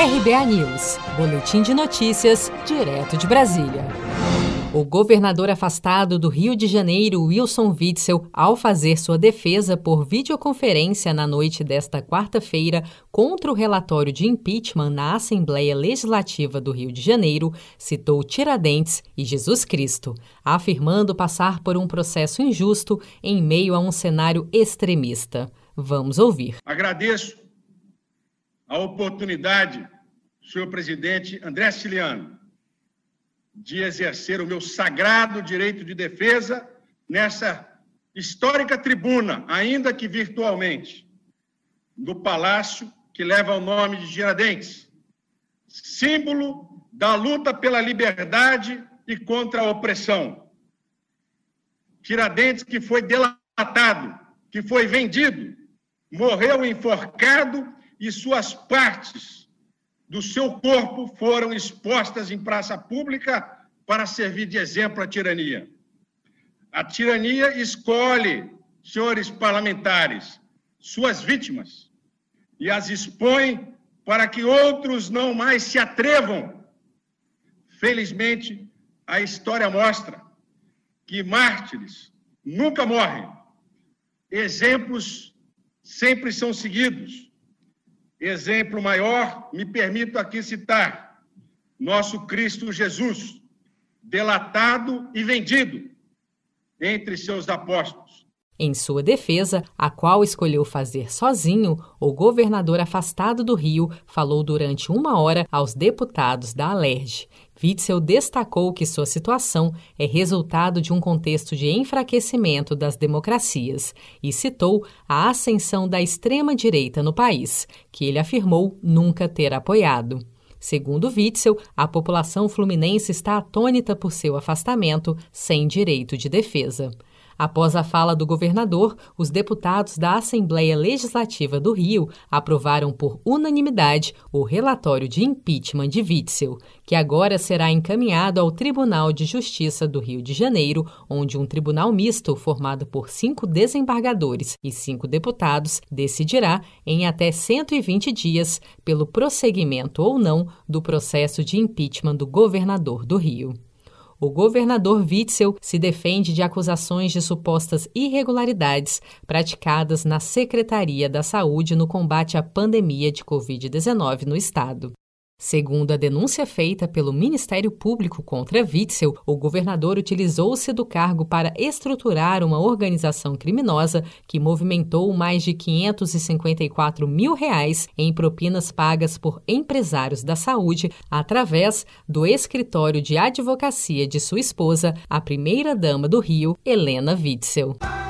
RBA News, Boletim de Notícias, direto de Brasília. O governador afastado do Rio de Janeiro, Wilson Witzel, ao fazer sua defesa por videoconferência na noite desta quarta-feira contra o relatório de impeachment na Assembleia Legislativa do Rio de Janeiro, citou Tiradentes e Jesus Cristo, afirmando passar por um processo injusto em meio a um cenário extremista. Vamos ouvir. Agradeço a oportunidade, senhor presidente André Ciliano, de exercer o meu sagrado direito de defesa nessa histórica tribuna, ainda que virtualmente, no palácio que leva o nome de Tiradentes, símbolo da luta pela liberdade e contra a opressão. Tiradentes que foi delatado, que foi vendido, morreu enforcado e suas partes do seu corpo foram expostas em praça pública para servir de exemplo à tirania. A tirania escolhe, senhores parlamentares, suas vítimas e as expõe para que outros não mais se atrevam. Felizmente, a história mostra que mártires nunca morrem. Exemplos sempre são seguidos Exemplo maior, me permito aqui citar nosso Cristo Jesus, delatado e vendido entre seus apóstolos. Em sua defesa, a qual escolheu fazer sozinho, o governador afastado do Rio falou durante uma hora aos deputados da Alerj. Witzel destacou que sua situação é resultado de um contexto de enfraquecimento das democracias e citou a ascensão da extrema-direita no país, que ele afirmou nunca ter apoiado. Segundo Witzel, a população fluminense está atônita por seu afastamento sem direito de defesa. Após a fala do governador, os deputados da Assembleia Legislativa do Rio aprovaram por unanimidade o relatório de impeachment de Witzel, que agora será encaminhado ao Tribunal de Justiça do Rio de Janeiro, onde um tribunal misto formado por cinco desembargadores e cinco deputados decidirá em até 120 dias pelo prosseguimento ou não do processo de impeachment do governador do Rio. O governador Witzel se defende de acusações de supostas irregularidades praticadas na Secretaria da Saúde no combate à pandemia de Covid-19 no estado. Segundo a denúncia feita pelo Ministério Público contra Witzel, o governador utilizou-se do cargo para estruturar uma organização criminosa que movimentou mais de 554 mil reais em propinas pagas por empresários da saúde através do escritório de advocacia de sua esposa, a primeira-dama do Rio, Helena Witzel.